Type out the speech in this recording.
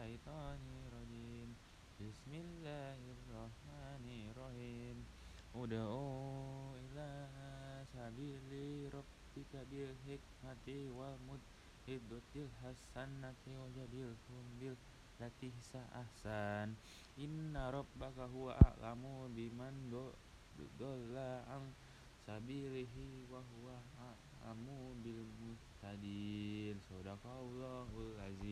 Bismillahirrahmanirrahim. Bismillahirrahmanirrahim. Uda'u ila sabili rabbika bil hikmati wal mudhidotil hasanati wajadilhum bil latih sa'ahsan Inna rabbaka huwa a'lamu biman do ang sabilihi wa huwa a'lamu bil muhtadin Sadaqallahul azim.